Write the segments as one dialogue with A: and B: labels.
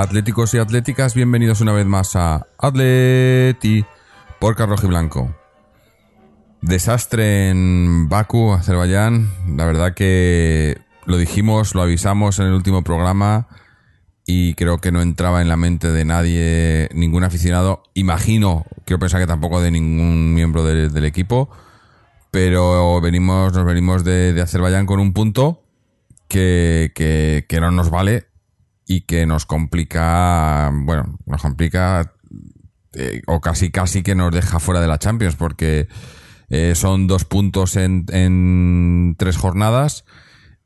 A: atléticos y atléticas, bienvenidos una vez más a Atleti por Carroji Blanco. Desastre en Baku, Azerbaiyán. La verdad que lo dijimos, lo avisamos en el último programa y creo que no entraba en la mente de nadie, ningún aficionado. Imagino, quiero pensar que tampoco de ningún miembro de- del equipo, pero venimos, nos venimos de, Azerbaiyán con un punto que no nos vale y que nos complica, bueno, nos complica eh, o casi casi que nos deja fuera de la Champions porque eh, son dos puntos en, en tres jornadas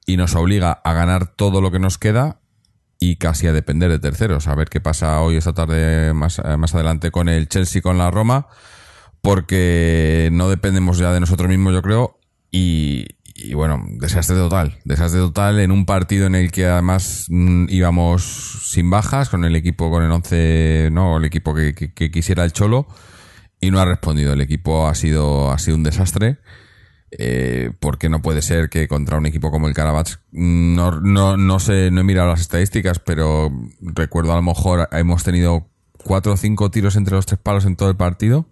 A: y nos obliga a ganar todo lo que nos queda y casi a depender de terceros. A ver qué pasa hoy esta tarde más, eh, más adelante con el Chelsea con la Roma porque no dependemos ya de nosotros mismos yo creo y, y bueno, desastre total, desastre total en un partido en el que además mm, íbamos sin bajas con el equipo, con el 11, no, el equipo que, que- quisiera el Cholo y no ha respondido. El equipo ha sido, ha sido un desastre. eh, porque no puede ser que contra un equipo como el Carabats, no, no, no sé, no he mirado las estadísticas, pero recuerdo a lo mejor hemos tenido cuatro o cinco tiros entre los tres palos en todo el partido.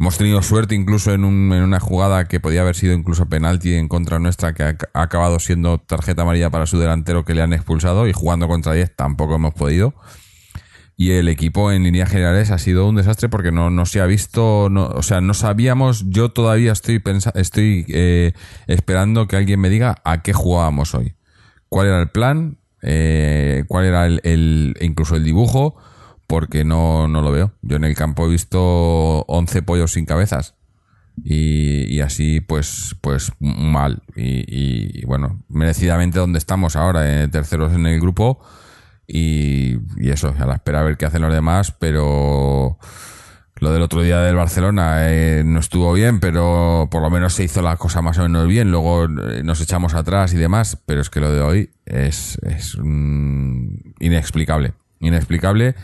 A: Hemos tenido suerte incluso en, un- en una jugada que podía haber sido incluso penalti en contra nuestra, que ha, acabado siendo tarjeta amarilla para su delantero que le han expulsado y jugando contra 10 tampoco hemos podido. Y el equipo en líneas generales ha sido un desastre porque no, se ha visto, o sea, no sabíamos, yo todavía estoy estoy eh, esperando que alguien me diga a qué jugábamos hoy. ¿Cuál era el plan? Eh, ¿Cuál era el- incluso el dibujo? Porque no, no lo veo. Yo en el campo he visto 11 pollos sin cabezas. Y, y así pues pues mal y, y, bueno merecidamente donde estamos ahora eh, terceros en el grupo y, eso a la espera a ver qué hacen los demás pero lo del otro día del Barcelona eh, no estuvo bien pero por lo menos se hizo la cosa más o menos bien luego eh, nos echamos atrás y demás pero es que lo de hoy es, es mm, inexplicable inexplicable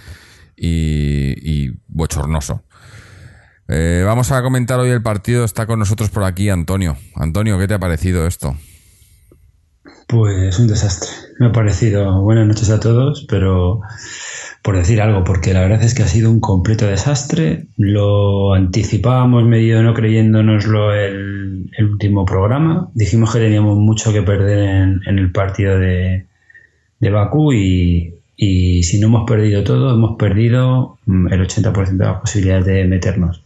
A: y, bochornoso eh, vamos a comentar hoy el partido. Está con nosotros por aquí Antonio. Antonio, ¿qué te ha parecido esto?
B: Pues un desastre. Me ha parecido buenas noches a todos, pero por decir algo, porque la verdad es que ha sido un completo desastre. Lo anticipábamos medio no creyéndonoslo el, el último programa. Dijimos que teníamos mucho que perder en, en el partido de, de Bakú y, y si no hemos perdido todo, hemos perdido mm, el 80% de las posibilidades de meternos.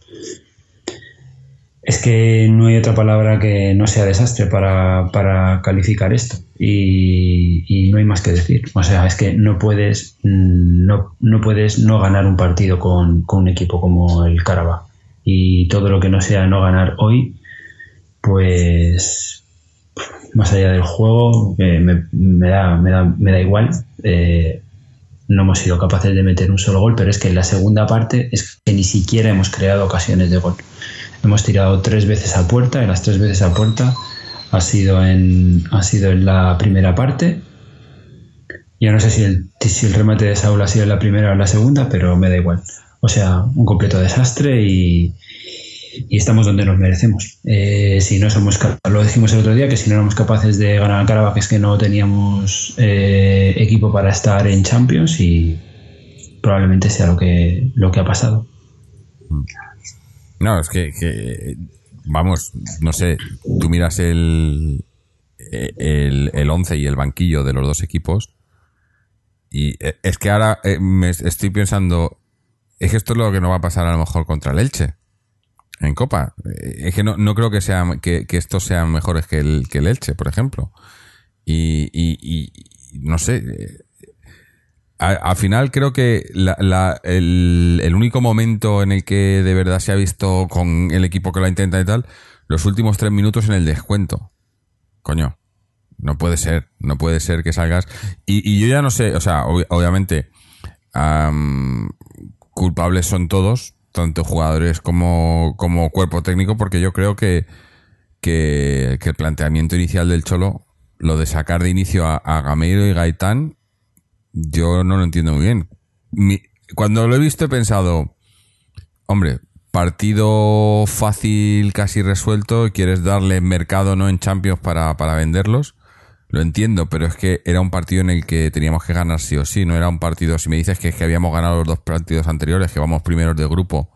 B: Es que no hay otra palabra que no sea desastre para, para calificar esto. Y, no hay más que decir. O sea, es que no puedes mm, no, no puedes no ganar un partido con, con un equipo como el Caraba. Y todo lo que no sea no ganar hoy, pues más allá del juego, eh, me, me da, me, da, me da igual. Eh, no hemos sido capaces de meter un solo gol, pero es que en la segunda parte es que ni siquiera hemos creado ocasiones de gol. Hemos tirado tres veces a puerta y las tres veces a puerta ha sido en, ha sido en la primera parte. Ya no sé si el, si el remate de Saúl ha sido en la primera o en la segunda, pero me da igual. O sea, un completo desastre y, y estamos donde nos merecemos. Eh, si no somos, lo dijimos el otro día, que si no éramos capaces de ganar a Caraba, que es que no teníamos eh, equipo para estar en Champions y probablemente sea lo que, lo que ha pasado.
A: No, es que, vamos, no sé, tú miras el, el, el 11 y el banquillo de los dos equipos y es que ahora eh, me estoy pensando, es que esto es lo que no va a pasar a lo mejor contra el Elche en Copa. Es que no, no creo que, sea, que, que estos sean mejores que el, que el Elche, por ejemplo. Y, y, y no sé, al final creo que la, la, el, el, único momento en el que de verdad se ha visto con el equipo que la intenta y tal, los últimos tres minutos en el descuento. Coño. No puede ser, no puede ser que salgas. Y, yo ya no sé, o sea, obviamente, culpables son todos, tanto jugadores como, como cuerpo técnico, porque yo creo que, que, el planteamiento inicial del Cholo, lo de sacar de inicio a, a Gameiro y Gaitán, yo no lo entiendo muy bien. cuando lo he visto he pensado, hombre, partido fácil, casi resuelto, quieres darle mercado no en Champions para, para venderlos. Lo entiendo, pero es que era un partido en el que teníamos que ganar sí o sí. No era un partido. Si me dices que es que habíamos ganado los dos partidos anteriores, que vamos primeros de grupo,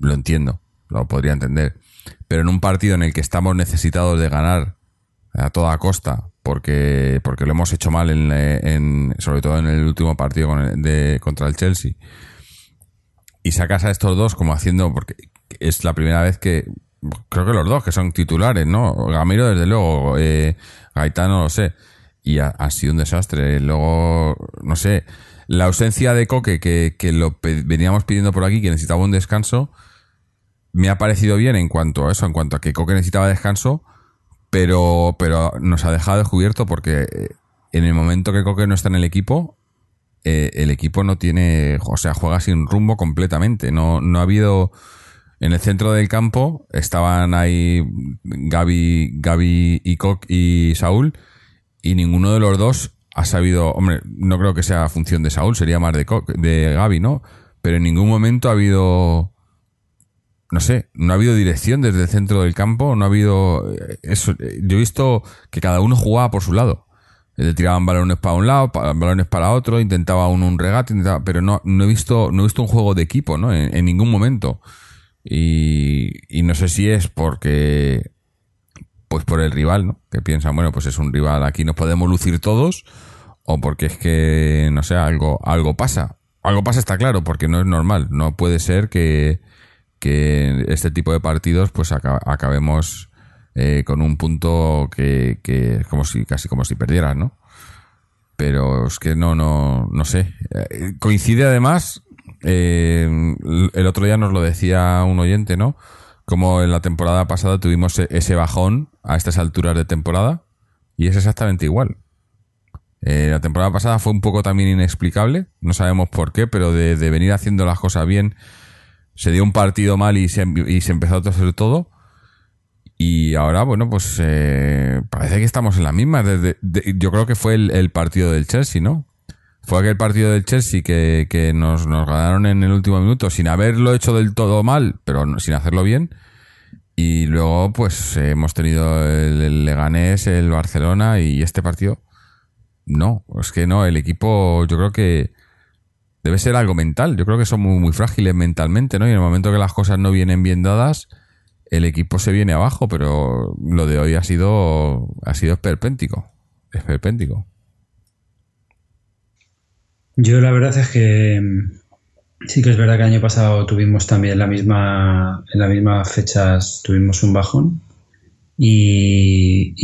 A: lo entiendo, lo podría entender. Pero en un partido en el que estamos necesitados de ganar a toda costa, porque, porque lo hemos hecho mal, en, sobre todo en el último partido de, contra el Chelsea, y sacas a estos dos como haciendo, porque es la primera vez que, creo que los dos que son titulares, ¿no? Gamiro desde luego, eh, Gaitán no lo sé, y ha, sido un desastre. Luego, no sé, la ausencia de Coque, que, que lo veníamos pidiendo por aquí, que necesitaba un descanso, me ha parecido bien en cuanto a eso, en cuanto a que Coque necesitaba descanso, pero, pero nos ha dejado descubierto porque eh, en el momento que Coque no está en el equipo, eh, el equipo no tiene, o sea, juega sin rumbo completamente. No, no ha habido. En el centro del campo estaban ahí Gaby, Gaby y Coq y Saúl, y ninguno de los dos ha sabido. Hombre, no creo que sea función de Saúl, sería más de, de Gaby, ¿no? Pero en ningún momento ha habido. No sé, no ha habido dirección desde el centro del campo, no ha habido. Eh, eso, yo he visto que cada uno jugaba por su lado. Le tiraban balones para un lado, balones para otro, intentaba uno un regate, pero no, no he visto, no he visto un juego de equipo, ¿no? En, ningún momento. Y, no sé si es porque, pues por el rival, ¿no? Que piensan, bueno, pues es un rival, aquí nos podemos lucir todos, o porque es que, no sé, algo, algo pasa. Algo pasa está claro, porque no es normal. No puede ser que, que este tipo de partidos, pues acabemos eh, con un punto que, que como si casi como si perdieras, ¿no? Pero es que no, no, no sé. Eh, coincide además, eh, el otro día nos lo decía un oyente, ¿no? Como en la temporada pasada tuvimos e-, ese bajón a estas alturas de temporada y es exactamente igual. la temporada pasada fue un poco también inexplicable, no sabemos por qué, pero de, venir haciendo las cosas bien, se dio un partido mal y se, empezó a hacer todo. Y ahora, bueno, pues eh, parece que estamos en la misma. yo creo que fue el, partido del Chelsea, ¿no? Fue aquel partido del Chelsea que, nos, ganaron en el último minuto sin haberlo hecho del todo mal, pero sin hacerlo bien. Y luego, pues hemos tenido el, Leganés, el Barcelona y este partido. No, es que no, el equipo yo creo que debe ser algo mental. Yo creo que son muy, muy frágiles mentalmente, ¿no? Y en el momento que las cosas no vienen bien dadas, el equipo se viene abajo, pero lo de hoy ha sido ha sido esperpéntico, esperpéntico.
B: Yo la verdad es que mm, sí que es verdad que el año pasado tuvimos también la misma en las mismas fechas tuvimos un bajón y,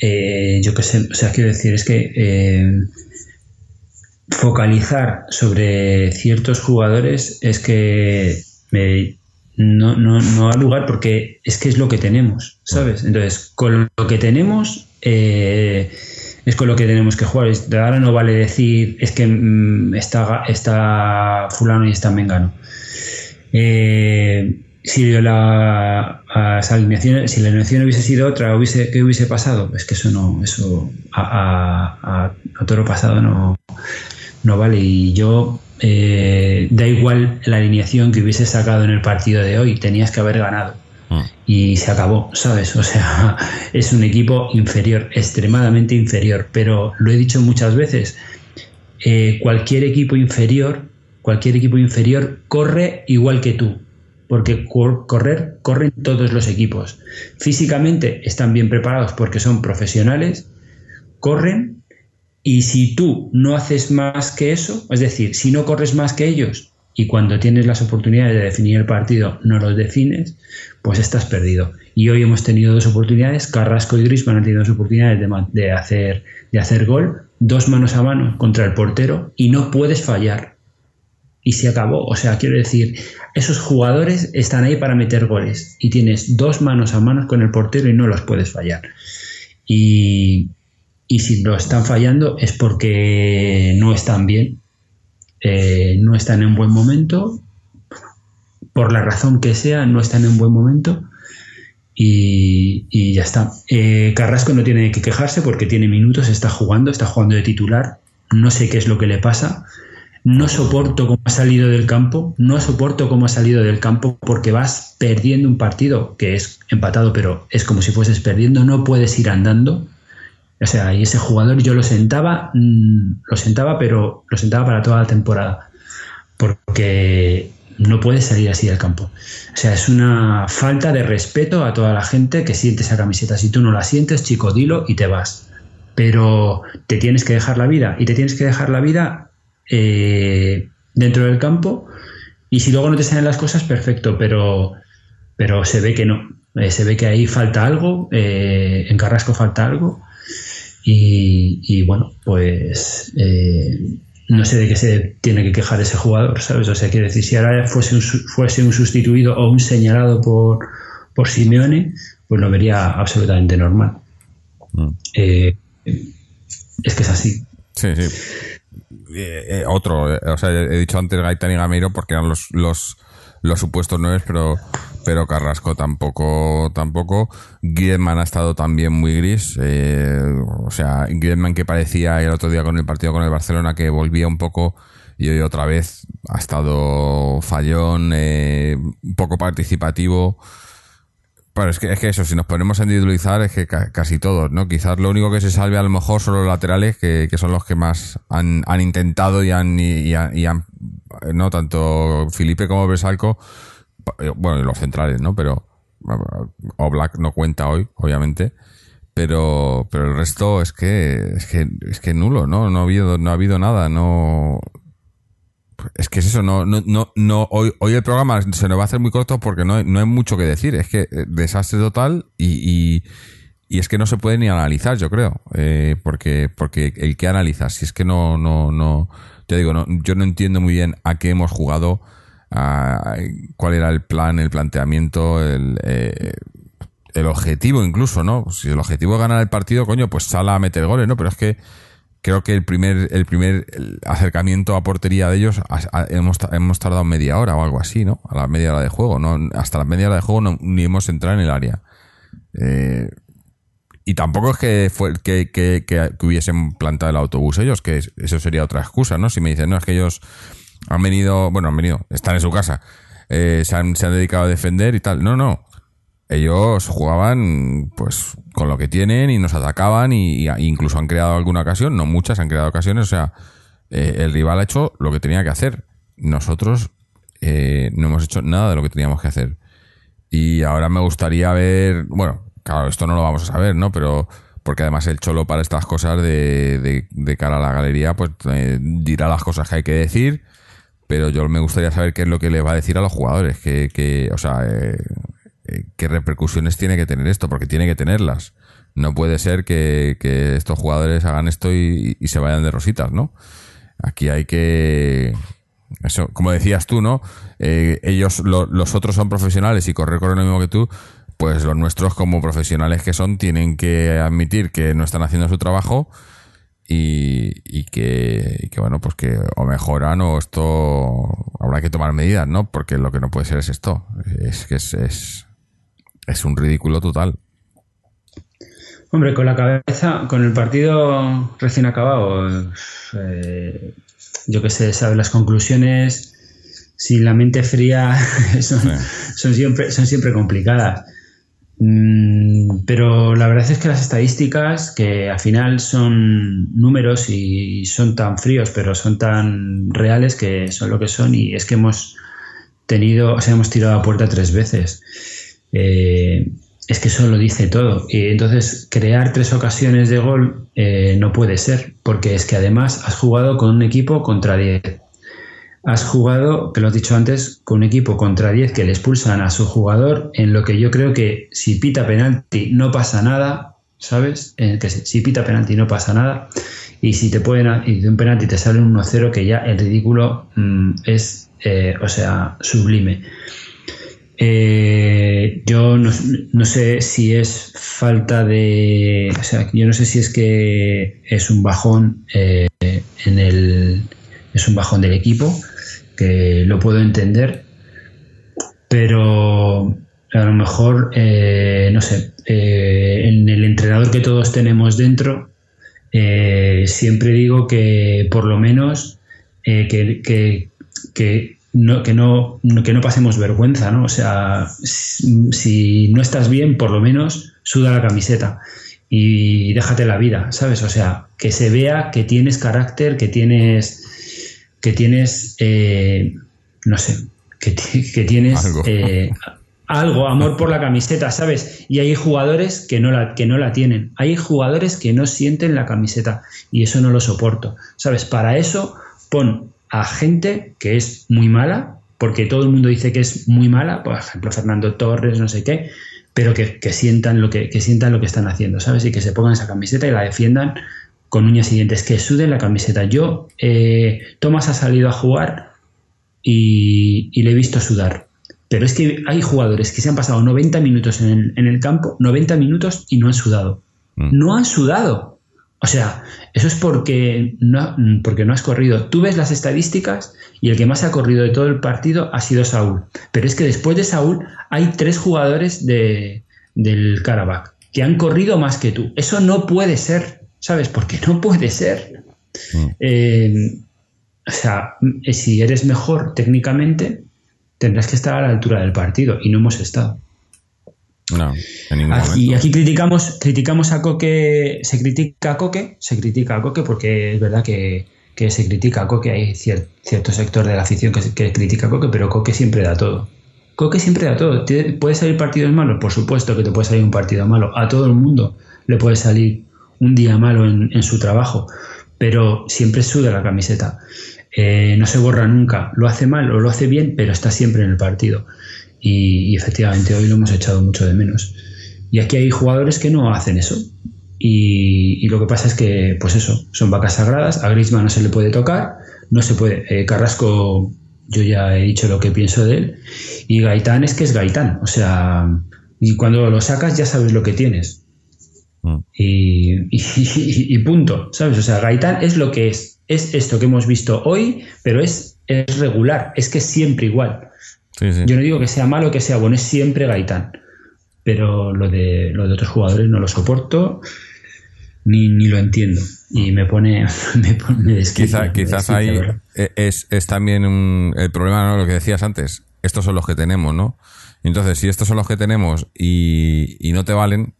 B: eh, yo qué sé, o sea, quiero decir, es que eh, focalizar sobre ciertos jugadores es que me, no, no, no ha lugar porque es que es lo que tenemos, ¿sabes? Entonces, con lo que tenemos, eh, es con lo que tenemos que jugar. Ahora no vale decir, es que mm, está, está fulano y está mengano. Eh, si la, alineación, si la alineación hubiese sido otra, hubiese, ¿qué hubiese pasado? Es que eso no, eso a, a, a toro pasado no, no vale. Y yo eh, da igual la alineación que hubiese sacado en el partido de hoy, tenías que haber ganado. Y se acabó, ¿sabes? O sea, es un equipo inferior, extremadamente inferior. Pero lo he dicho muchas veces, eh, cualquier equipo inferior, cualquier equipo inferior corre igual que tú. Porque correr, corren todos los equipos. Físicamente están bien preparados porque son profesionales, corren y si tú no haces más que eso, es decir, si no corres más que ellos y cuando tienes las oportunidades de definir el partido no los defines, pues estás perdido. Y hoy hemos tenido dos oportunidades, Carrasco y Griezmann han tenido dos oportunidades de, hacer, de hacer gol, dos manos a mano contra el portero y no puedes fallar. Y se acabó. O sea, quiero decir, esos jugadores están ahí para meter goles y tienes dos manos a mano con el portero y no los puedes fallar. y, y si lo están fallando es porque no están bien, eh, no están en buen momento, por la razón que sea, no están en buen momento y, ya está. Eh, Carrasco no tiene que quejarse porque tiene minutos, está jugando, está jugando de titular, no sé qué es lo que le pasa. No soporto cómo ha salido del campo, no soporto cómo ha salido del campo porque vas perdiendo un partido que es empatado, pero es como si fueses perdiendo, no puedes ir andando o sea, y ese jugador yo lo sentaba, mm, lo sentaba, pero lo sentaba para toda la temporada. Porque no puede salir así del campo. O sea, es una falta de respeto a toda la gente que siente esa camiseta. Si tú no la sientes, chico, dilo y te vas. Pero te tienes que dejar la vida. Y te tienes que dejar la vida eh, dentro del campo. Y si luego no te salen las cosas, perfecto. Pero, pero se ve que no. Eh, se ve que ahí falta algo. Eh, en Carrasco falta algo. Y, bueno, pues eh, no sé de qué se tiene que quejar ese jugador, ¿sabes? O sea, quiere decir, si ahora fuese un, fuese un sustituido o un señalado por, por Simeone, pues lo vería absolutamente normal. Mm. Eh, es que es así.
A: Sí, sí. Eh, otro, o sea, he dicho antes Gaitán y Gameiro porque eran los, los, los supuestos nueve, pero pero Carrasco tampoco, tampoco. Griezmann ha estado también muy gris. Eh, o sea, Griezmann que parecía el otro día con el partido con el Barcelona que volvía un poco y hoy otra vez ha estado fallón, eh, un poco participativo. Pero es que, es que eso, si nos ponemos a individualizar, es que casi todos, ¿no? Quizás lo único que se salve a lo mejor son los laterales, que, que son los que más han, han intentado y han, y, han, no tanto Felipe como Besalco eh, bueno, los centrales, ¿no? Pero Black no cuenta hoy, obviamente. Pero, pero el resto es que, es que, es que nulo, ¿no? No ha habido, no ha habido nada, no. Es que es eso, no, no, no, no hoy, hoy el programa se nos va a hacer muy corto porque no hay, no hay mucho que decir. Es que eh, desastre total y, y, y es que no se puede ni analizar, yo creo. Eh, porque, porque el que analiza, si es que no, no, no, te digo, no, yo no entiendo muy bien a qué hemos jugado cuál era el plan, el planteamiento, el, eh, el objetivo incluso, ¿no? Si el objetivo es ganar el partido, coño, pues sala a meter goles, ¿no? Pero es que creo que el primer, el primer acercamiento a portería de ellos hemos, hemos tardado media hora o algo así, ¿no? A la media hora de juego, ¿no? Hasta la media hora de juego no, ni hemos entrado en el área. Eh, y tampoco es que, fue, que, que, que, hubiesen plantado el autobús ellos, que eso sería otra excusa, ¿no? Si me dicen, no, es que ellos han venido, bueno, han venido, están en su casa, eh, se, han, se han dedicado a defender y tal. No, no. Ellos jugaban pues con lo que tienen y nos atacaban y, incluso han creado alguna ocasión, no muchas, han creado ocasiones, o sea, eh, el rival ha hecho lo que tenía que hacer. Nosotros eh, no hemos hecho nada de lo que teníamos que hacer. Y ahora me gustaría ver, bueno, claro, esto no lo vamos a saber, ¿no? Pero porque además el cholo para estas cosas de, de, cara a la galería, pues dirá las cosas que hay que decir pero yo me gustaría saber qué es lo que le va a decir a los jugadores, que, o sea, eh, eh, qué repercusiones tiene que tener esto, porque tiene que tenerlas. No puede ser que, estos jugadores hagan esto y, se vayan de rositas, ¿no? Aquí hay que, eso, como decías tú, ¿no? Eh, ellos, los otros son profesionales y correr con lo mismo que tú, pues los nuestros como profesionales que son tienen que admitir que no están haciendo su trabajo y, que, bueno, pues que o mejoran o esto habrá que tomar medidas, ¿no? Porque lo que no puede ser es esto, es que es, es, un ridículo total.
B: Hombre, con la cabeza, con el partido recién acabado, eh, yo que sé, sabe las conclusiones, sin la mente fría, son, siempre, son siempre complicadas. Mm, pero la verdad es que las estadísticas, que al final son números y son tan fríos, pero son tan reales que son lo que son, y es que hemos tenido, o sea, hemos tirado a puerta tres veces. Eh, es que eso lo dice todo. Y entonces, crear tres ocasiones de gol eh, no puede ser, porque es que además has jugado con un equipo contra diez has jugado, que lo has dicho antes, con un equipo contra 10 que le expulsan a su jugador, en lo que yo creo que si pita penalti no pasa nada, ¿sabes? En que si pita penalti no pasa nada, y si te pueden, y de un penalti te sale un 1-0, que ya el ridículo mm, es, eh, o sea, sublime. Eh, yo no, sé si es falta de. O sea, yo no sé si es que es un bajón eh, en el. Es un bajón del equipo, que lo puedo entender, pero a lo mejor, eh, no sé, eh, en el entrenador que todos tenemos dentro, eh, siempre digo que por lo menos que, que, no, que, no, que no pasemos vergüenza, ¿no? O sea, si no estás bien, por lo menos suda la camiseta y déjate la vida, ¿sabes? O sea, que se vea que tienes carácter, que tienes, que tienes, no sé, que, que tienes algo, amor por la camiseta, ¿sabes? Y hay jugadores que no, la, que no la tienen. Hay jugadores que no sienten la camiseta y eso no lo soporto, ¿sabes? Para eso pon a gente que es muy mala, porque todo el mundo dice que es muy mala, por ejemplo, Fernando Torres, no sé qué, pero que, sientan, lo que, sientan lo que están haciendo, ¿sabes? Y que se pongan esa camiseta y la defiendan con uñas y dientes, que suden la camiseta. Yo, eh, Tomás ha salido a jugar y, y le he visto sudar pero es que hay jugadores que se han pasado 90 minutos en el, campo, 90 minutos y no han sudado. Mm. No han sudado. O sea, eso es porque no, porque no has corrido. Tú ves las estadísticas y el que más ha corrido de todo el partido ha sido Saúl. Pero es que después de Saúl hay tres jugadores de, del Karabakh que han corrido más que tú. Eso no puede ser, ¿sabes? Porque no puede ser. Mm. Eh, o sea, si eres mejor técnicamente, tendrás que estar a la altura del partido y no hemos estado.
A: No, en ningún
B: aquí, aquí criticamos, criticamos a Coque, se critica a Coque, se critica a Coque porque es verdad que, se critica a Coque, hay cierto sector de la afición que, critica a Coque, pero Coque siempre da todo. Coque siempre da todo. ¿Puede salir partidos malos? Por supuesto que te puede salir un partido malo. A todo el mundo le puede salir un día malo en, su trabajo, pero siempre suda la camiseta. Eh, no se borra nunca, lo hace mal o lo hace bien, pero está siempre en el partido. Y, efectivamente hoy lo hemos echado mucho de menos. Y aquí hay jugadores que no hacen eso. Y, lo que pasa es que, pues eso, son vacas sagradas, a Griezmann no se le puede tocar, no se puede. Eh, Carrasco, yo ya he dicho lo que pienso de él. Y Gaitán es que es Gaitán, o sea, y cuando lo sacas ya sabes lo que tienes. Mm. y, punto, ¿sabes? O sea, Gaitán es lo que es es esto que hemos visto hoy, pero es, regular, es que es siempre igual. Yo no digo que sea malo o que sea bueno, es siempre Gaitán. Pero lo de, lo de otros jugadores no lo soporto ni, lo entiendo. Y me pone. Me,
A: quizás ahí e, es, también el problema, ¿no? Lo que decías antes. Estos son los que tenemos, ¿no? Entonces, si estos son los que tenemos y, y no te valen,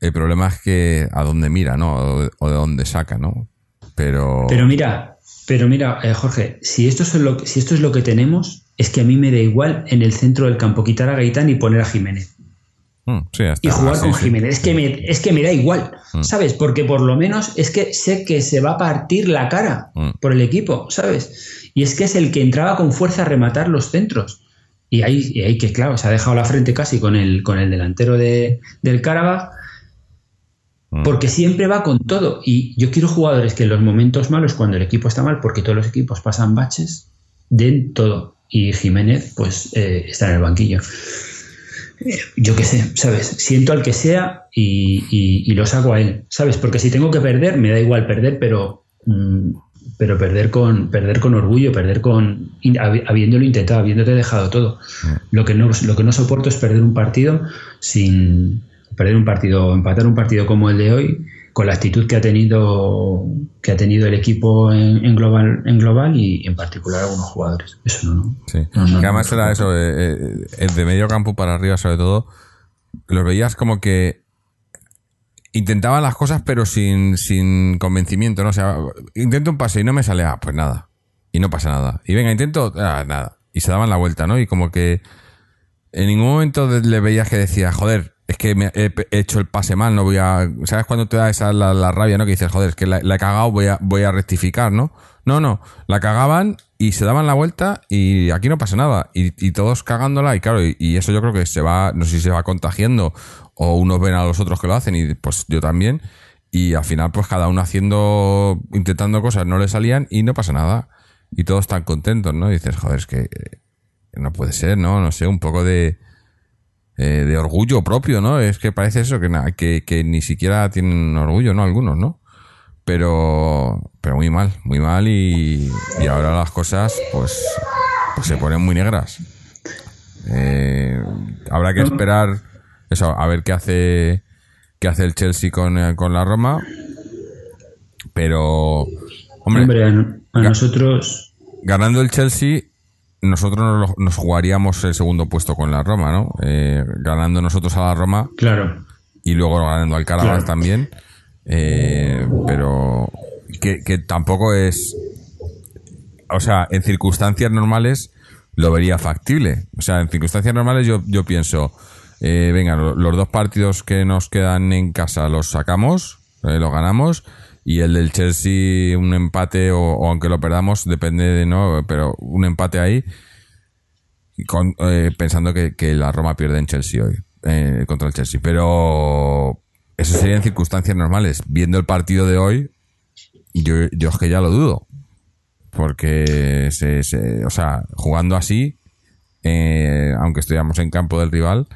A: el problema es que a dónde mira, ¿no? O de dónde saca, ¿no? Pero...
B: Pero mira, pero mira, eh, Jorge, si esto, es lo, si esto es lo que tenemos, es que a mí me da igual en el centro del campo quitar a Gaitán y poner a Jiménez.
A: Mm,
B: y jugar con Jiménez. Es, que me, es que me da igual, mm. ¿sabes? Porque por lo menos es que sé que se va a partir la cara mm. por el equipo, ¿sabes? Y es que es el que entraba con fuerza a rematar los centros. Y ahí, hay que, claro, se ha dejado la frente casi con el, con el delantero de, del Carabaj Mm. Porque siempre va con todo. Y yo quiero jugadores que en los momentos malos, cuando el equipo está mal, porque todos los equipos pasan baches, den todo. Y Jiménez, pues, eh, está en el banquillo. Eh, yo qué sé, ¿sabes? Siento al que sea y, lo saco a él, ¿sabes? Porque si tengo que perder, me da igual perder, pero, mm, pero perder, con, perder con orgullo, perder con. habiéndolo intentado, habiéndote dejado todo. Mm. Lo que no, lo que no soporto es perder un partido sin, perder un partido, empatar un partido como el de hoy, con la actitud que ha tenido que ha tenido el equipo en, global en global y en particular algunos jugadores. Eso no, ¿no?
A: Sí. además era eso, eh, eh, de medio campo para arriba sobre todo, los veías como que intentaban las cosas pero sin, sin convencimiento, ¿no? O sea, intento un pase y no me sale, ah, pues nada. Y no pasa nada. Y venga, intento, ah, nada. Y se daban la vuelta, ¿no? Y como que en ningún momento le veías que decía, joder, es que me he hecho el pase mal, no voy a. ¿Sabes cuando te da esa la, rabia, no? Que dices, joder, es que la, he cagado, voy a, voy a rectificar, ¿no? No, no, la cagaban y se daban la vuelta y aquí no pasa nada. Y, todos cagándola, y claro, y, eso yo creo que se va, no sé si se va contagiando o unos ven a los otros que lo hacen y pues yo también. Y al final, pues cada uno haciendo, intentando cosas, no le salían y no pasa nada. Y todos están contentos, ¿no? Y dices, joder, es que no puede ser, ¿no? No sé, un poco de, eh, de orgullo propio, ¿no? Es que parece eso, que, que, que ni siquiera tienen orgullo, ¿no? Algunos, ¿no? Pero, pero muy mal, muy mal y, y ahora las cosas, pues, pues se ponen muy negras. Eh, habrá que esperar eso, a ver qué hace qué hace el Chelsea con, eh, con la Roma. Pero, hombre,
B: Hombre, a, nosotros,
A: ganando el Chelsea, nosotros nos, lo- nos jugaríamos el segundo puesto con la Roma, ¿no? Eh, ganando nosotros a la Roma
B: claro,
A: y luego ganando al Carabas
B: Claro.
A: también. Eh, pero que, que tampoco es. O sea, en circunstancias normales lo vería factible. O sea, en circunstancias normales yo, yo pienso, eh, venga, lo- los dos partidos que nos quedan en casa los sacamos, eh, los ganamos, y el del Chelsea un empate o, aunque lo perdamos, depende de no, pero un empate ahí, con, eh, pensando que, que la Roma pierde en Chelsea hoy, eh, contra el Chelsea. Pero eso sería en circunstancias normales. Viendo el partido de hoy, yo, yo es que ya lo dudo. Porque, se, se- o sea, jugando así, eh, aunque estuviéramos en campo del rival,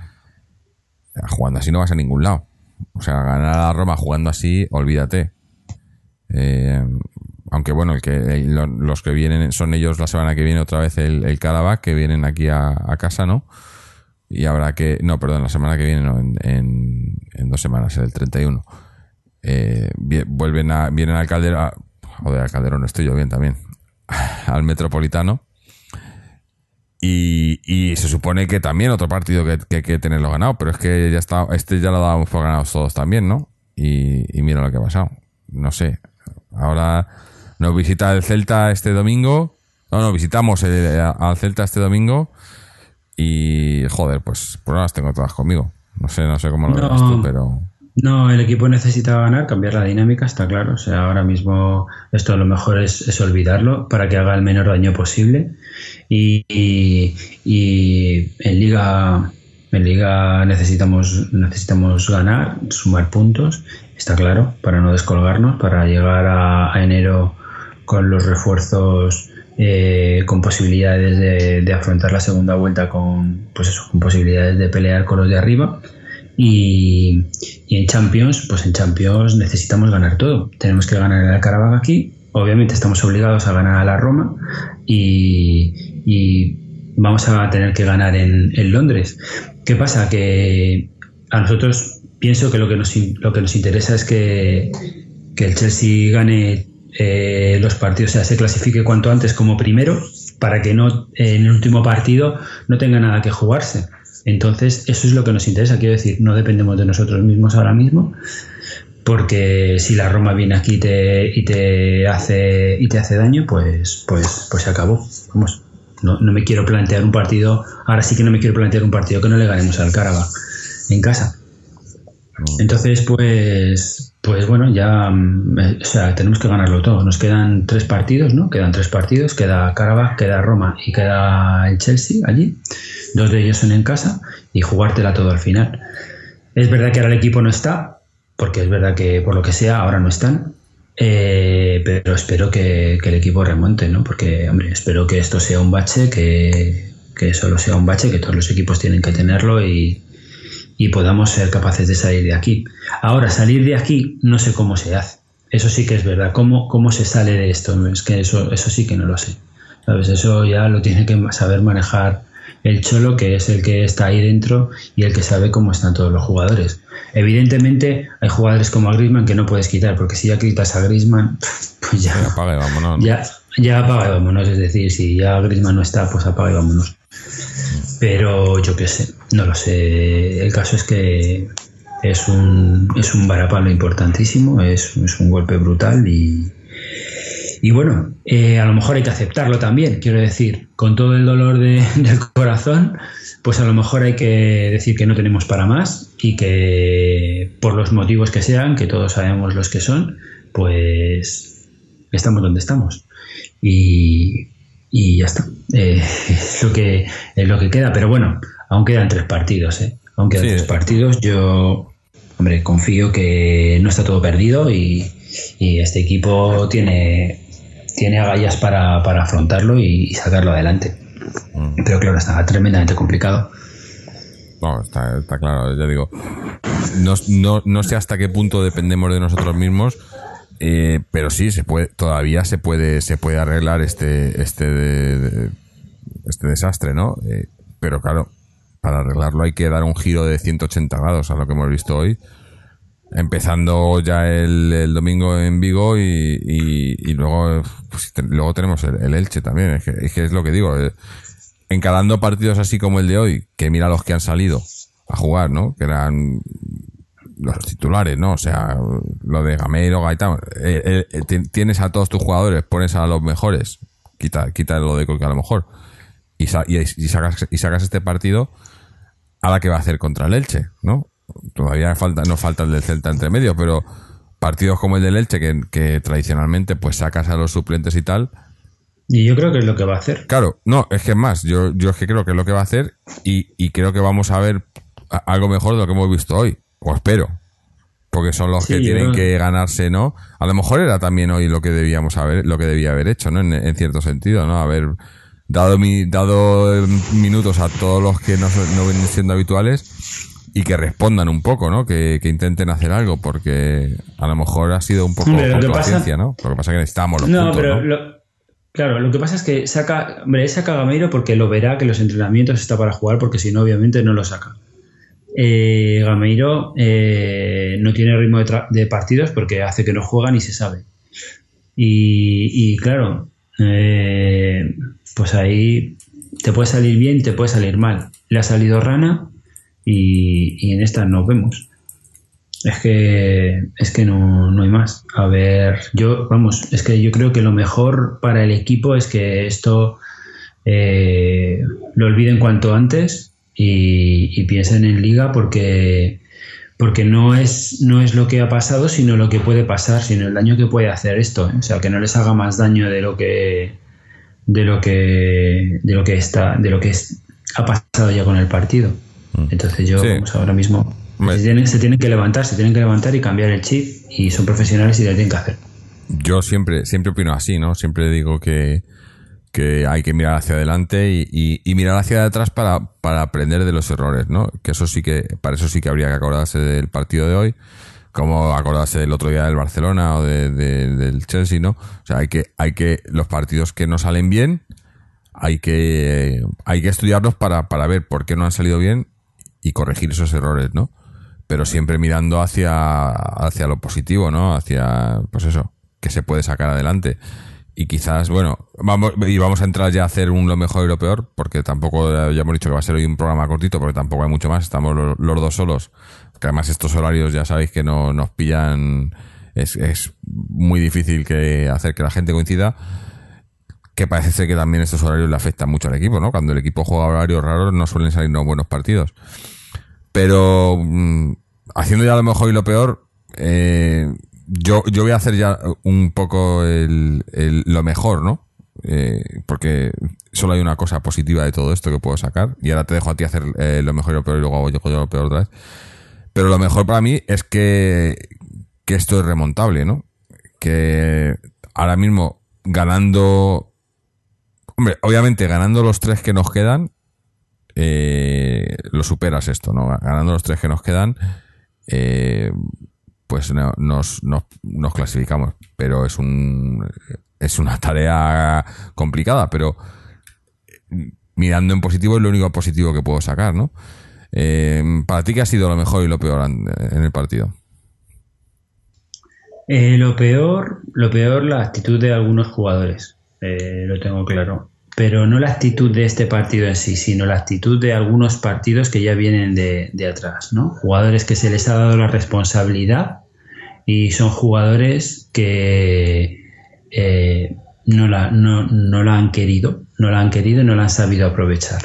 A: jugando así no vas a ningún lado. O sea, ganar a la Roma jugando así, olvídate. Eh, aunque bueno, el que, los que vienen son ellos la semana que viene otra vez el, el que vienen aquí a, casa, ¿no? Y habrá que. No, perdón, la semana que viene, no, en, dos semanas, el 31. Eh, vuelven a, vienen al Calderón. Joder, al Calderón estoy yo bien también. Al Metropolitano. Y, se supone que también otro partido que, que que tenerlo ganado, pero es que ya está, este ya lo dábamos por ganados todos también, ¿no? Y, y mira lo que ha pasado. No sé. Ahora nos visita el Celta este domingo. No, no, visitamos el- al Celta este domingo. Y joder, pues, pues no las tengo todas conmigo. No sé, no sé cómo lo
B: No.
A: ves tú, pero.
B: no, el equipo necesita ganar, cambiar la dinámica, está claro. O sea, ahora mismo esto lo mejor es, es olvidarlo para que haga el menor daño posible. Y, y- y en Liga en Liga necesitamos, necesitamos ganar, sumar puntos, está claro, para no descolgarnos, para llegar a, enero con los refuerzos eh, con posibilidades de, afrontar la segunda vuelta con pues eso, con posibilidades de pelear con los de arriba. Y, en Champions pues en Champions necesitamos ganar todo. Tenemos que ganar el Carabao aquí. Obviamente estamos obligados a ganar a la Roma y, vamos a tener que ganar en Londres ¿qué pasa? que a nosotros pienso que lo que nos, lo que nos interesa es que, que el Chelsea gane eh, los partidos, o sea, se clasifique cuanto antes como primero para que no en el último partido no tenga nada que jugarse. Entonces, eso es lo que nos interesa, quiero decir, no dependemos de nosotros mismos ahora mismo, porque si la Roma viene aquí te, y te hace y te hace daño, pues pues pues se acabó. Vamos, no, no me quiero plantear un partido, ahora sí que no me quiero plantear un partido que no le ganemos al Caraba en casa. Entonces, pues, pues bueno, ya, mm, eh, o sea, tenemos que ganarlo todo. Nos quedan tres partidos, ¿no? Quedan tres partidos, queda Carabao, queda Roma y queda el Chelsea allí. Dos de ellos son en casa y jugártela todo al final. Es verdad que ahora el equipo no está, porque es verdad que por lo que sea ahora no están. Eh, pero espero que, el equipo remonte, ¿no? Porque, hombre, espero que esto sea un bache, que, que solo sea un bache, que todos los equipos tienen que tenerlo y, y podamos ser capaces de salir de aquí. Ahora, salir de aquí no sé cómo se hace. Eso sí que es verdad. ¿Cómo, cómo se sale de esto? Es que eso, eso sí que no lo sé. ¿Sabes? Eso ya lo tiene que saber manejar el Cholo, que es el que está ahí dentro y el que sabe cómo están todos los jugadores. Evidentemente, hay jugadores como a Griezmann que no puedes quitar, porque si ya quitas a Griezmann, pues ya,
A: Apaga y vámonos. ¿no?
B: ya, ya apaga y vámonos. Es decir, si ya Griezmann no está, pues apaga y vámonos. Pero yo qué sé, no lo sé. El caso es que es un, es un varapalo importantísimo, es, es un golpe brutal y, y bueno, eh, a lo mejor hay que aceptarlo también, quiero decir, con todo el dolor de- del corazón, pues a lo mejor hay que decir que no tenemos para más y que por los motivos que sean, que todos sabemos los que son, pues estamos donde estamos. Y, y ya está. Eh, es, lo que, es lo que queda. Pero bueno, aún quedan tres partidos. ¿eh? Aún quedan
A: Sí.
B: tres partidos. Yo, hombre, confío que no está todo perdido y, y este equipo tiene, tiene agallas para, para afrontarlo y, y sacarlo adelante. Mm. Pero claro, está tremendamente complicado.
A: No, está, está claro, ya digo. No, no, no, sé hasta qué punto dependemos de nosotros mismos, eh, pero sí, se puede, todavía se puede, se puede arreglar este, este, de, este desastre, ¿no? Eh, pero claro, para arreglarlo hay que dar un giro de 180 grados a lo que hemos visto hoy. Empezando ya el, domingo en Vigo y, luego, pues, luego tenemos el, Elche también. Es que, es lo que digo. Eh, encarando partidos así como el de hoy, que mira los que han salido a jugar, ¿no? Que eran los titulares, ¿no? O sea, lo de Gameiro, Gaitán. Eh, eh, tienes a todos tus jugadores, pones a los mejores, quita, quita lo de que a lo mejor, y, y, sacas, y sacas este partido a la que va a hacer contra el Elche, ¿no? Todavía falta, no falta el del Celta entre medio, pero partidos como el del Elche, que, que tradicionalmente pues sacas a los suplentes y tal,
B: y yo creo que es lo que va a hacer.
A: Claro, no, es que es más, yo, yo es que creo que es lo que va a hacer y, y creo que vamos a ver algo mejor de lo que hemos visto hoy, o espero. Porque son los que tienen que ganarse, ¿no? A lo mejor era también hoy lo que debíamos haber, lo que debía haber hecho, ¿no? En, cierto sentido, ¿no? Haber dado mi, dado minutos a todos los que no, no vienen siendo habituales y que respondan un poco, ¿no? Que, que, intenten hacer algo, porque a lo mejor ha sido un poco
B: paciencia,
A: ¿no? Lo que pasa es que necesitamos los
B: no,
A: puntos,
B: pero ¿no? Claro, lo que pasa es que saca, hombre, saca Gameiro porque lo verá que los entrenamientos está para jugar, porque si no, obviamente no lo saca. Eh, Gameiro eh, no tiene ritmo de, partidos porque hace que no juegan y se sabe. Y, claro, eh, pues ahí te puede salir bien y te puede salir mal. Le ha salido rana y, en esta nos vemos. Es que, es que no, no, hay más. A ver, yo, vamos, es que yo creo que lo mejor para el equipo es que esto eh, lo olviden cuanto antes y, piensen en liga porque, porque no, es, no es lo que ha pasado, sino lo que puede pasar, sino el daño que puede hacer esto. ¿eh? O sea, que no les haga más daño de lo que de lo que de lo que está de lo que ha pasado ya con el partido. Mm. Entonces yo ahora mismo se tienen, que levantar, se tienen que levantar y cambiar el chip y son profesionales y lo tienen que hacer.
A: Yo siempre, siempre opino así, ¿no? Siempre digo que, hay que mirar hacia adelante y, mirar hacia atrás para, aprender de los errores, ¿no? Que eso sí que, para eso sí que habría que acordarse del partido de hoy, como acordarse del otro día del Barcelona o del Chelsea, ¿no? O sea, hay que, hay que, los partidos que no salen bien, hay que, hay que estudiarlos para, para ver por qué no han salido bien y corregir esos errores, ¿no? pero siempre mirando hacia, hacia lo positivo, ¿no? Hacia, pues eso, que se puede sacar adelante. Y quizás, bueno, vamos, y vamos a entrar ya a hacer un lo mejor y lo peor, porque tampoco, ya hemos dicho que va a ser hoy un programa cortito, porque tampoco hay mucho más, estamos los, dos solos, que además estos horarios ya sabéis que no nos pillan, es, es muy difícil que hacer que la gente coincida que parece ser que también estos horarios le afectan mucho al equipo, ¿no? Cuando el equipo juega horarios raros no suelen salir no buenos partidos. Pero mm, haciendo ya lo mejor y lo peor, eh, yo, yo voy a hacer ya un poco el, lo mejor, ¿no? Eh, porque solo hay una cosa positiva de todo esto que puedo sacar. Y ahora te dejo a ti hacer eh, lo mejor y lo peor y luego hago yo lo peor otra vez. Pero lo mejor para mí es que, que esto es remontable, ¿no? Que ahora mismo ganando... Hombre, obviamente ganando los tres que nos quedan, eh, lo superas esto, ¿no? Ganando los tres que nos quedan, eh, pues nos, nos, clasificamos. Pero es un es una tarea complicada, pero mirando en positivo es lo único positivo que puedo sacar, ¿no? Eh, para ti, ¿qué ha sido lo mejor y lo peor en el partido?
B: lo peor, lo peor, la actitud de algunos jugadores. lo tengo claro pero no la actitud de este partido en sí, sino la actitud de algunos partidos que ya vienen de, atrás, ¿no? Jugadores que se les ha dado la responsabilidad y son jugadores que eh, no, la, no, la han querido, no la han querido no la han sabido aprovechar.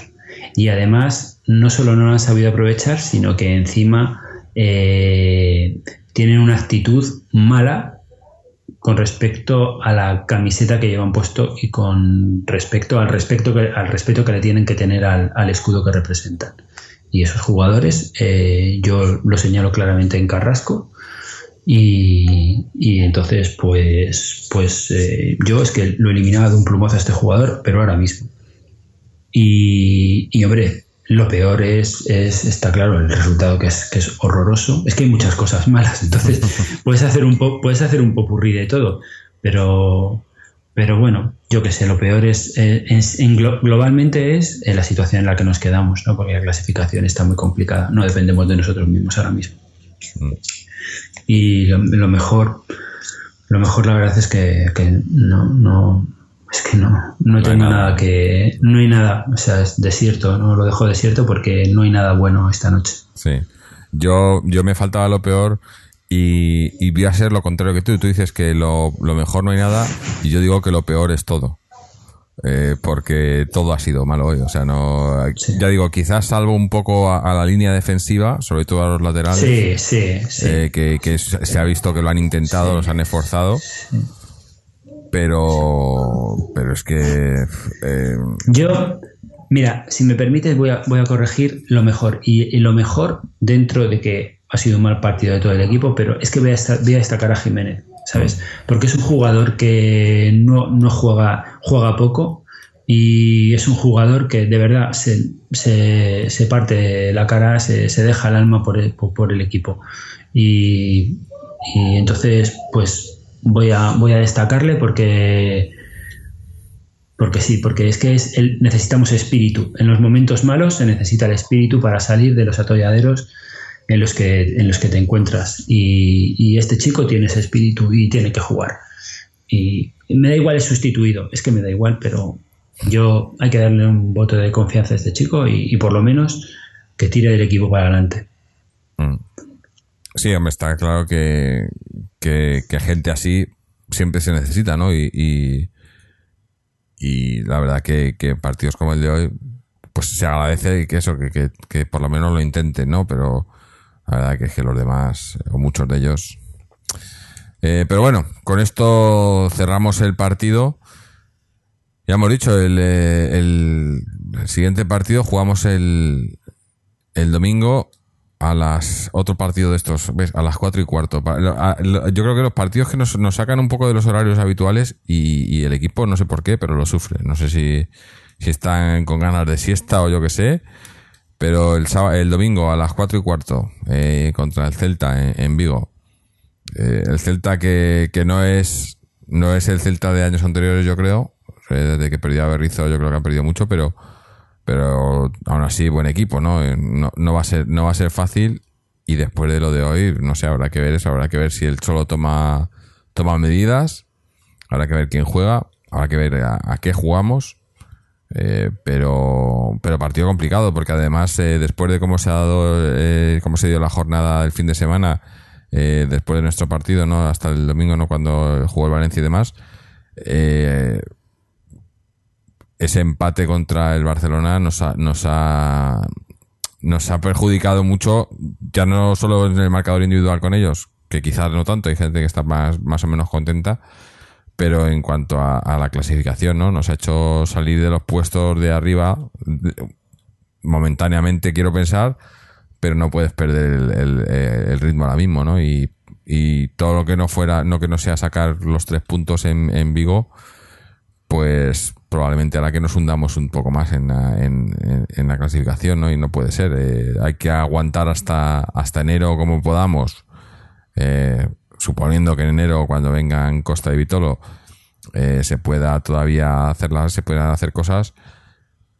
B: Y además, no solo no la han sabido aprovechar, sino que encima eh, tienen una actitud mala con respecto a la camiseta que llevan puesto y con respecto al, respecto al respeto que le tienen que tener al, escudo que representan. Y esos jugadores, eh, yo lo señalo claramente en Carrasco. Y, entonces, pues, pues eh, yo es que lo eliminaba de un plumazo a este jugador, pero ahora mismo. Y, y hombre, lo peor es, es, está claro, el resultado que es, que es horroroso. Es que hay muchas cosas malas, entonces puedes hacer un, po, puedes hacer un popurrí de todo, pero, pero bueno, yo que sé, lo peor es, es en globalmente es la situación en la que nos quedamos, ¿no? porque la clasificación está muy complicada, no dependemos de nosotros mismos ahora mismo. Mm. Y lo, lo, mejor, lo mejor la verdad es que, que no, no, es que no, no, tengo nada. que, no hay nada, o sea, es desierto, no lo dejo desierto porque no hay nada bueno esta noche.
A: Sí, yo, yo me faltaba lo peor y, voy a ser lo contrario que tú. Tú dices que lo, mejor no hay nada y yo digo que lo peor es todo. Eh, porque todo ha sido malo hoy. O sea, no. Ya digo, quizás salvo un poco a, la línea defensiva, sobre todo a los laterales.
B: Sí, sí, sí.
A: Eh, que, se ha visto que lo han intentado, los han esforzado. Pero. Pero es que. Eh,
B: yo. Mira, si me permites, voy a, voy a corregir lo mejor. y lo mejor dentro de que ha sido un mal partido de todo el equipo, pero es que voy a, voy a destacar a Jiménez, ¿sabes? Porque es un jugador que no, no juega, juega poco y es un jugador que de verdad se, se, se parte la cara, se, se, deja el alma por el, por el equipo. Y, y, entonces, pues voy a, voy a destacarle porque porque sí, porque es que es el, necesitamos espíritu. En los momentos malos se necesita el espíritu para salir de los atolladeros en los que, en los que te encuentras. Y, este chico tiene ese espíritu y tiene que jugar. Y me da igual el sustituido, es que me da igual, pero yo hay que darle un voto de confianza a este chico y, por lo menos que tire el equipo para adelante.
A: Mm. Sí, hombre, está claro que, que, gente así siempre se necesita, ¿no? Y, y, la verdad que, que, partidos como el de hoy, pues se agradece que eso, que, que, por lo menos lo intenten, ¿no? Pero la verdad que es que los demás, o muchos de ellos. Eh, pero bueno, con esto cerramos el partido. Ya hemos dicho, el, eh, el, siguiente partido jugamos el, el domingo a las otro partido de estos, ¿ves? A las cuatro y cuarto. Yo creo que los partidos que nos, nos sacan un poco de los horarios habituales y, y, el equipo, no sé por qué, pero lo sufre. No sé si, si están con ganas de siesta o yo qué sé. Pero el, sábado, el domingo a las 4 y cuarto eh, contra el Celta en, Vigo. Eh, el Celta que, que, no es no es el Celta de años anteriores, yo creo. Desde que perdió a Berrizo, yo creo que ha perdido mucho, pero pero aún así buen equipo, ¿no? Eh, no, no va a ser no va a ser fácil y después de lo de hoy, no sé, habrá que ver eso, habrá que ver si él solo toma toma medidas, habrá que ver quién juega, habrá que ver a qué jugamos eh, pero, pero partido complicado, porque además, eh, después de cómo se ha dado, eh, cómo se dio la jornada el fin de semana, después de nuestro partido, ¿no? Hasta el domingo, ¿no? Cuando jugó el Valencia y demás, ese empate contra el Barcelona nos ha, nos ha, nos ha perjudicado mucho, ya no solo en el marcador individual con ellos, que quizás no tanto, hay gente que está más, más o menos contenta, pero en cuanto a, la clasificación, ¿no? Nos ha hecho salir de los puestos de arriba momentáneamente, quiero pensar, pero no puedes perder el, ritmo ahora mismo, ¿no? Y, todo lo que no fuera, no que no sea sacar los tres puntos en, Vigo, pues probablemente hará que nos hundamos un poco más en la, en, la clasificación, ¿no? Y no puede ser. Eh, hay que aguantar hasta, hasta enero como podamos. Eh, suponiendo que en enero, cuando vengan Costa y Vitolo, eh, se pueda todavía hacerlas, se puedan hacer cosas,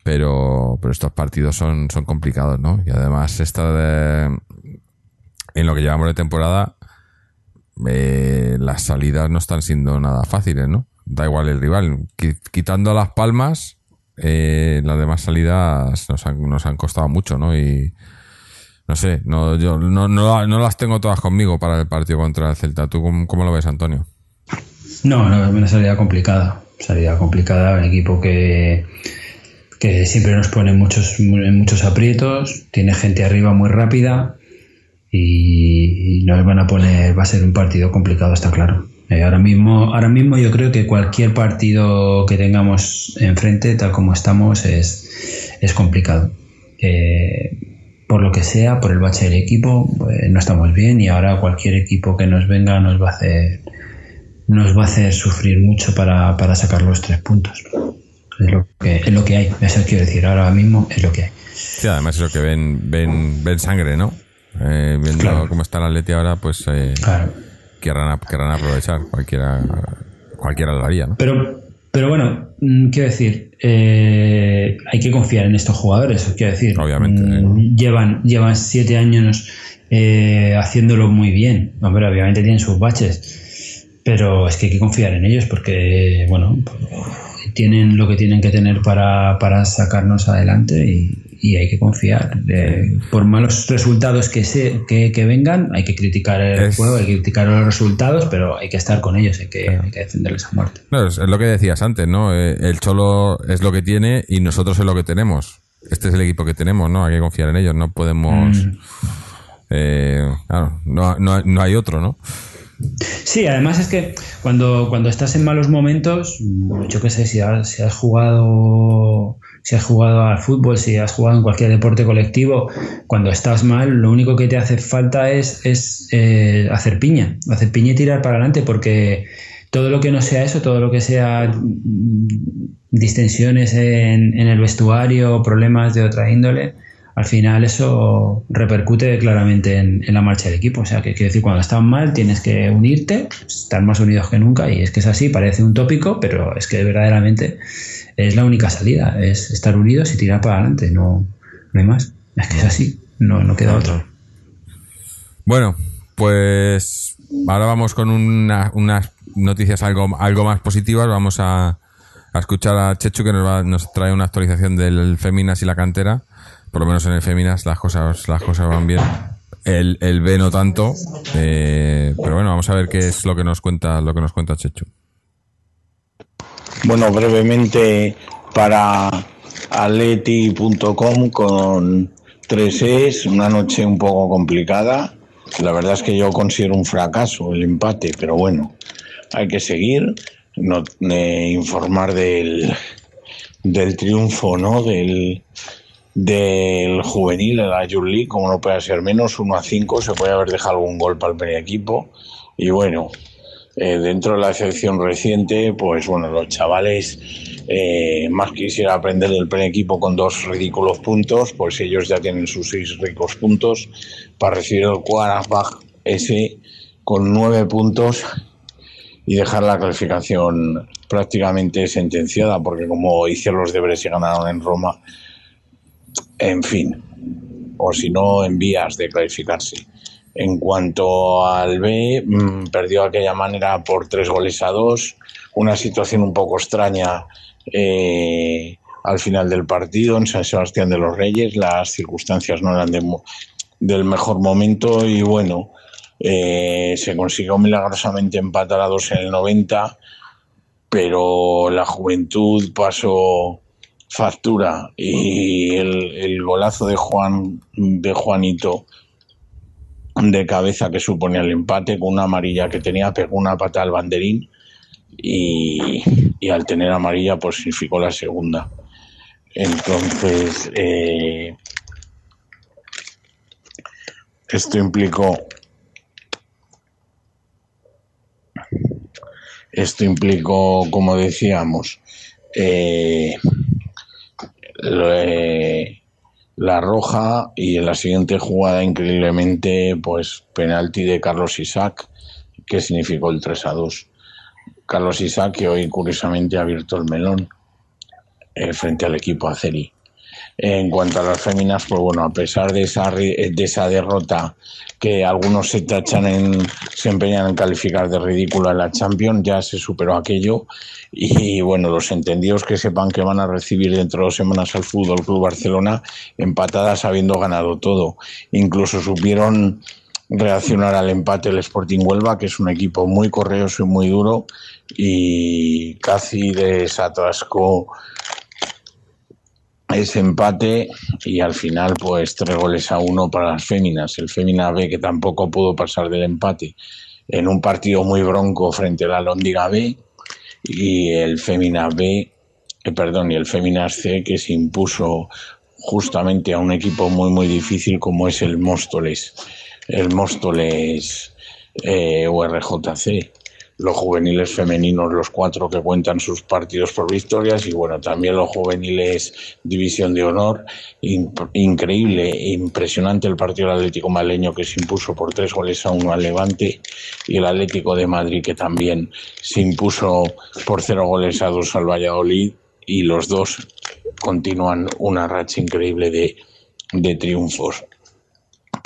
A: pero, pero estos partidos son, son complicados, ¿no? Y además, esta en lo que llevamos de temporada, las salidas no están siendo nada fáciles, ¿no? Da igual el rival. Quitando las palmas, eh, las demás salidas nos han, nos han costado mucho, ¿no? Y, no sé, no, yo no, las tengo todas conmigo para el partido contra el Celta. ¿Tú cómo, lo ves, Antonio?
B: No, no, es una salida complicada. Salida complicada, un equipo que, que siempre nos pone muchos, muchos aprietos, tiene gente arriba muy rápida y, nos van a poner, va a ser un partido complicado, está claro. Eh, ahora mismo, ahora mismo yo creo que cualquier partido que tengamos enfrente, tal como estamos, es, es complicado. Eh, por lo que sea, por el bache del equipo, pues, no estamos bien y ahora cualquier equipo que nos venga nos va a hacer nos va a hacer sufrir mucho para, sacar los tres puntos. Es lo que, es lo que hay, eso quiero decir, ahora mismo es lo que hay.
A: Sí, además eso que ven, ven, ven sangre, ¿no? Eh, viendo
B: Claro.
A: cómo está el Atleti ahora, pues eh,
B: Claro.
A: Querrán, ap- querrán aprovechar. Cualquiera, cualquiera lo haría, ¿no?
B: Pero, pero bueno, mm, quiero decir, eh, hay que confiar en estos jugadores. Quiero decir,
A: Obviamente.
B: mm, llevan, llevan siete años eh, haciéndolo muy bien. Hombre, obviamente tienen sus baches, pero es que hay que confiar en ellos porque, bueno, tienen lo que tienen que tener para, para sacarnos adelante y, y hay que confiar. Eh, por malos resultados que, se, que, que vengan, hay que criticar el
A: Es-
B: juego, hay que criticar los resultados, pero hay que estar con ellos, hay que, hay que defenderles a muerte.
A: Es lo que decías antes, ¿no? Eh, el Cholo es lo que tiene y nosotros es lo que tenemos. Este es el equipo que tenemos, ¿no? Hay que confiar en ellos, no podemos...
B: Mm.
A: eh, claro, no, no, no hay otro, ¿no?
B: Sí, además es que cuando, cuando estás en malos momentos, yo qué sé, si has, si has jugado si has jugado al fútbol, si has jugado en cualquier deporte colectivo, cuando estás mal, lo único que te hace falta es, es eh, hacer piña, hacer piña y tirar para adelante, porque todo lo que no sea eso, todo lo que sea mm, distensiones en, en el vestuario, problemas de otra índole, al final eso repercute claramente en, en la marcha del equipo. O sea, que quiero decir, cuando estás mal tienes que unirte, estar más unidos que nunca, y es que es así, parece un tópico, pero es que verdaderamente es la única salida, es estar unidos y tirar para adelante, no, no hay más. Es que es así, no, no queda otro.
A: Bueno, pues ahora vamos con una- unas noticias algo, algo más positivas. Vamos a, a escuchar a Chechu que nos, va- nos trae una actualización del Féminas y la cantera. Por lo menos en el Féminas las cosas, las cosas van bien. El, el B no tanto. eh, pero bueno, vamos a ver qué es lo que nos cuenta, lo que nos cuenta Chechu.
C: Bueno, brevemente para aleti.com con tres es una noche un poco complicada. La verdad es que yo considero un fracaso el empate, pero bueno, hay que seguir, no, eh, informar del, del triunfo, ¿no? Del, del juvenil, de la League, como no puede ser menos, 1 a 5, se puede haber dejado algún gol para el primer equipo. Y bueno, eh, dentro de la excepción reciente, pues bueno, los chavales eh, más quisiera aprender del primer equipo con dos ridículos puntos, pues ellos ya tienen sus seis ricos puntos para recibir el Quarterback ese con nueve puntos y dejar la clasificación prácticamente sentenciada, porque como hicieron los deberes y ganaron en Roma, en fin, o si no, en vías de clasificarse. En cuanto al B, mm, perdió aquella manera por tres goles a dos, una situación un poco extraña eh, al final del partido en San Sebastián de los Reyes, las circunstancias no eran de del mejor momento y bueno, eh, se consiguió milagrosamente empatar a dos en el 90, pero la juventud pasó factura y el, golazo de Juan de Juanito de cabeza que suponía el empate con una amarilla que tenía pegó una pata al banderín y, al tener amarilla pues significó la segunda. Entonces eh, esto implicó esto implicó como decíamos eh, la roja y en la siguiente jugada increíblemente pues penalti de Carlos Isaac que significó el 3 a 2 Carlos Isaac que hoy curiosamente ha abierto el melón eh, frente al equipo Aceri en cuanto a las féminas, pues bueno, a pesar de esa, ri- de esa derrota que algunos se tachan en, se empeñan en calificar de ridícula en la Champions, ya se superó aquello. Y bueno, los entendidos que sepan que van a recibir dentro de dos semanas al Fútbol Club Barcelona empatadas habiendo ganado todo. Incluso supieron reaccionar al empate el Sporting Huelva, que es un equipo muy correoso y muy duro, y casi desatascó ese empate y al final pues tres goles a uno para las féminas. El Fémina B que tampoco pudo pasar del empate en un partido muy bronco frente a la Lóndiga B y el Fémina B, eh, perdón, y el Féminas C que se impuso justamente a un equipo muy muy difícil como es el Móstoles, el Móstoles eh, URJC. Los juveniles femeninos, los cuatro que cuentan sus partidos por victorias y bueno, también los juveniles División de Honor. increíble, impresionante el partido del Atlético Maleño que se impuso por tres goles a uno al Levante y el Atlético de Madrid que también se impuso por cero goles a dos al Valladolid y los dos continúan una racha increíble de, de triunfos.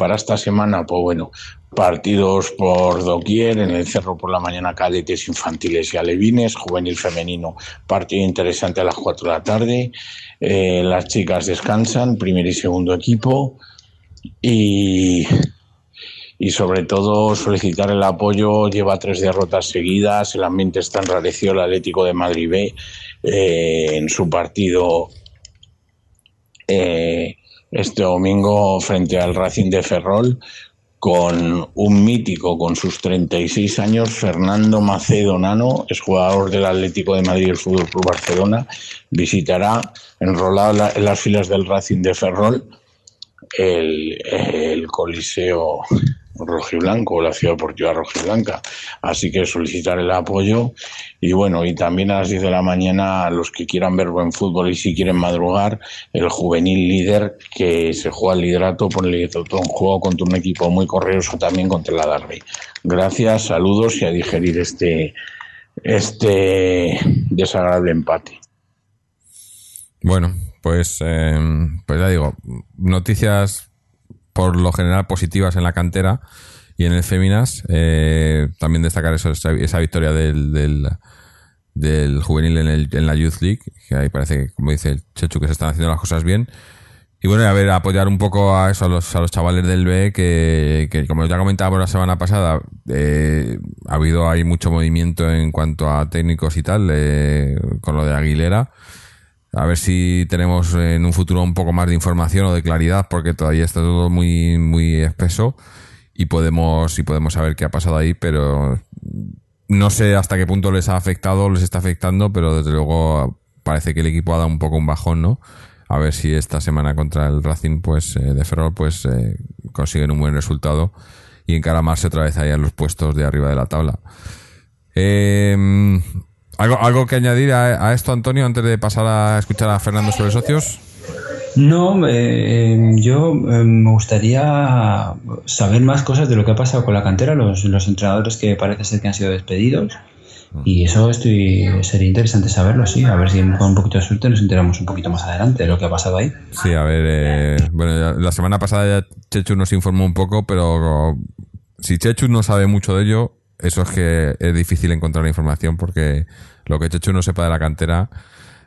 C: Para esta semana, pues bueno, partidos por doquier, en el Cerro por la mañana cadetes infantiles y alevines, juvenil femenino, partido interesante a las 4 de la tarde, eh, las chicas descansan, primer y segundo equipo, y, y sobre todo solicitar el apoyo, lleva tres derrotas seguidas, el ambiente está enrarecido, el Atlético de Madrid B eh, en su partido eh, este domingo frente al Racing de Ferrol con un mítico con sus 36 años, Fernando Macedo Nano, es jugador del Atlético de Madrid y el Fútbol Club Barcelona, visitará enrolado en las filas del Racing de Ferrol el, el Coliseo rojiblanco, la ciudad deportiva rojiblanca. Así que solicitar el apoyo y bueno, y también a las 10 de la mañana los que quieran ver buen fútbol y si quieren madrugar, el juvenil líder que se juega el liderato por el liderato, un juego contra un equipo muy correoso también contra la Darby. Gracias, saludos y a digerir este, este desagradable empate.
A: Bueno, pues, eh, pues ya digo, noticias por lo general positivas en la cantera y en el Féminas. Eh, también destacar eso, esa, victoria del, del, juvenil en, el, en, la Youth League, que ahí parece que, como dice el Chechu, que se están haciendo las cosas bien. Y bueno, a ver, apoyar un poco a eso, a los, a los chavales del B, que, que como ya comentábamos la semana pasada, eh, ha habido ahí mucho movimiento en cuanto a técnicos y tal, eh, con lo de Aguilera. A ver si tenemos en un futuro un poco más de información o de claridad, porque todavía está todo muy, muy espeso y podemos, y podemos saber qué ha pasado ahí, pero no sé hasta qué punto les ha afectado les está afectando, pero desde luego parece que el equipo ha dado un poco un bajón, ¿no? A ver si esta semana contra el Racing pues eh, de Ferrol pues eh, consiguen un buen resultado y encaramarse otra vez ahí a los puestos de arriba de la tabla. Eh, ¿Algo, algo que añadir a, esto, Antonio, antes de pasar a escuchar a Fernando sobre socios?
B: No, eh, yo eh, me gustaría saber más cosas de lo que ha pasado con la cantera, los, los entrenadores que parece ser que han sido despedidos. Y eso estoy sería interesante saberlo, sí. A ver si con un poquito de suerte nos enteramos un poquito más adelante de lo que ha pasado ahí.
A: Sí, a ver. Eh, bueno, la semana pasada ya Chechu nos informó un poco, pero si Chechu no sabe mucho de ello, eso es que es difícil encontrar la información porque lo que Chechu no sepa de la cantera,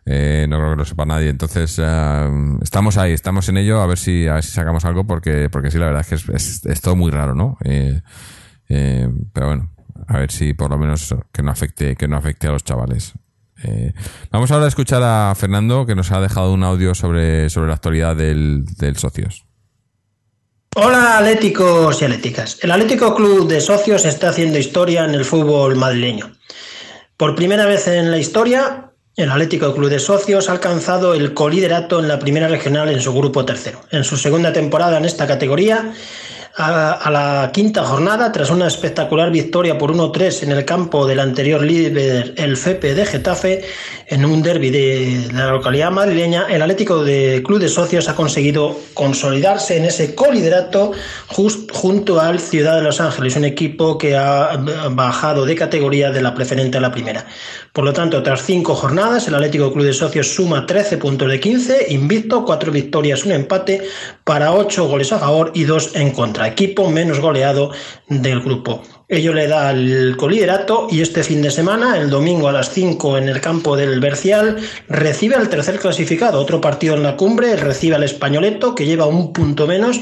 A: eh, no creo que lo sepa nadie. Entonces, eh, estamos ahí, estamos en ello, a ver si, a ver si sacamos algo, porque, porque sí, la verdad es que es, todo muy raro, ¿no? Eh, pero bueno, a ver si por lo menos que no afecte, que no afecte a los chavales. vamos ahora a escuchar a Fernando, que nos ha dejado un audio sobre, sobre la actualidad del, del Socios.
D: Hola atléticos y atléticas. El Atlético Club de Socios está haciendo historia en el fútbol madrileño. Por primera vez en la historia, el Atlético Club de Socios ha alcanzado el coliderato en la primera regional en su grupo tercero. En su segunda temporada en esta categoría, a, la quinta jornada, tras una espectacular victoria por 1-3 en el campo del anterior líder, el FEPE de Getafe, en un derby de la localidad madrileña, el Atlético de Club de Socios ha conseguido consolidarse en ese coliderato junto al Ciudad de Los Ángeles, un equipo que ha bajado de categoría de la preferente a la primera. Por lo tanto, tras cinco jornadas, el Atlético Club de Socios suma 13 puntos de 15, invicto, cuatro victorias, un empate, para ocho goles a favor y dos en contra. Equipo menos goleado del grupo. Ello le da el coliderato y este fin de semana, el domingo a las 5 en el campo del Bercial, recibe al tercer clasificado. Otro partido en la cumbre, recibe al Españoleto, que lleva un punto menos.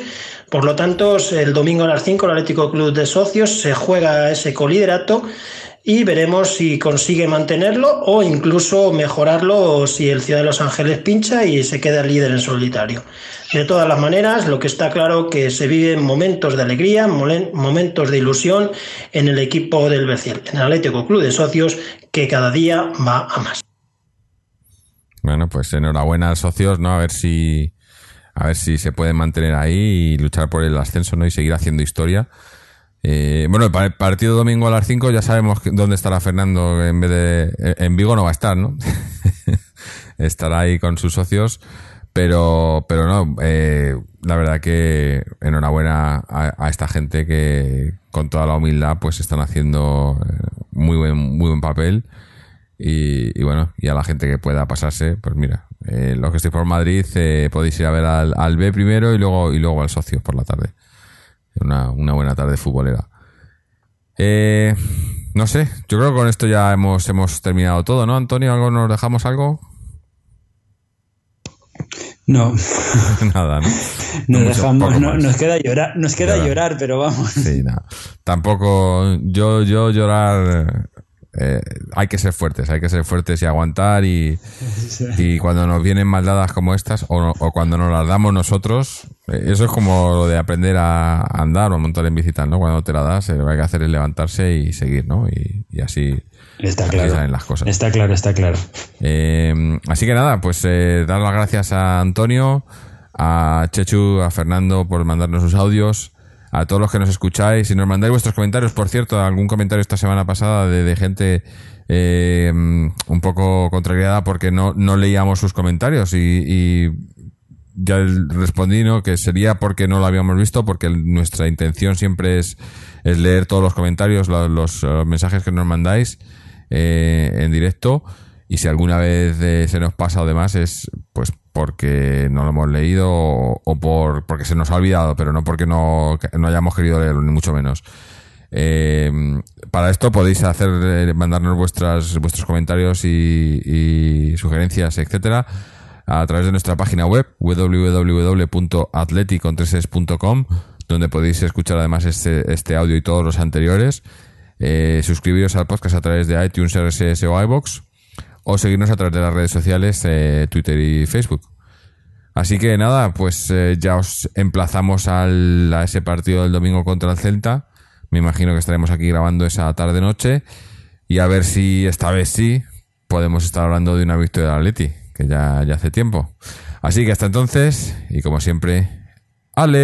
D: Por lo tanto, el domingo a las 5 el Atlético Club de Socios se juega ese coliderato y veremos si consigue mantenerlo o incluso mejorarlo si el Ciudad de Los Ángeles pincha y se queda líder en solitario. De todas las maneras, lo que está claro que se viven momentos de alegría, momentos de ilusión en el equipo del Berciel, en el Atlético Club de Socios, que cada día va a más.
A: Bueno, pues enhorabuena socios, ¿no? A ver si a ver si se puede mantener ahí y luchar por el ascenso, ¿no? Y seguir haciendo historia Eh, bueno, el partido domingo a las 5 ya sabemos dónde estará Fernando en vez de... En Vigo no va a estar, ¿no? Estará ahí con sus socios, pero, pero no, eh, la verdad que enhorabuena a, esta gente que con toda la humildad pues están haciendo eh, muy buen, muy buen papel. Y, bueno, y a la gente que pueda pasarse, pues mira, eh, los que estéis por Madrid eh, podéis ir a ver al, al, B primero y luego, y luego al socio por la tarde. Una, una buena tarde futbolera. Eh, no sé, yo creo que con esto ya hemos, hemos terminado todo, ¿no, Antonio? ¿Algo nos dejamos algo?
B: No.
A: Nada, ¿no?
B: Nos, dejamos, nos queda llorar, nos queda llorar, pero vamos.
A: Sí, no. Tampoco yo, yo llorar eh, hay que ser fuertes, hay que ser fuertes y aguantar y, y cuando nos vienen maldadas como estas o, cuando nos las damos nosotros, eh, eso es como lo de aprender a andar o a montar en bicicleta, ¿no? Cuando te la das, eh, lo que hay que hacer es levantarse y seguir, ¿no? Y, así,
B: está claro.
A: las cosas.
B: Está claro, está claro.
A: así que nada, pues dar las gracias a Antonio, a Chechu, a Fernando por mandarnos sus audios a todos los que nos escucháis y nos mandáis vuestros comentarios. Por cierto, algún comentario esta semana pasada de, gente eh, un poco contrariada porque no, no leíamos sus comentarios y, ya respondí ¿no? que sería porque no lo habíamos visto, porque nuestra intención siempre es, es leer todos los comentarios, los, mensajes que nos mandáis eh, en directo. Y si alguna vez eh, se nos pasa o demás es pues porque no lo hemos leído o, por porque se nos ha olvidado, pero no porque no, no hayamos querido leerlo, ni mucho menos. Eh, para esto podéis hacer eh, mandarnos vuestras vuestros comentarios y, sugerencias, etcétera, a través de nuestra página web www.atleticontreses.com donde podéis escuchar además este, este audio y todos los anteriores. Eh, suscribiros al podcast a través de iTunes, RSS o iBox o seguirnos a través de las redes sociales, eh, Twitter y Facebook. Así que nada, pues eh, ya os emplazamos al, a ese partido del domingo contra el Celta. Me imagino que estaremos aquí grabando esa tarde-noche. Y a ver si esta vez sí podemos estar hablando de una victoria de Atleti, que ya, ya hace tiempo. Así que hasta entonces, y como siempre, Aleti.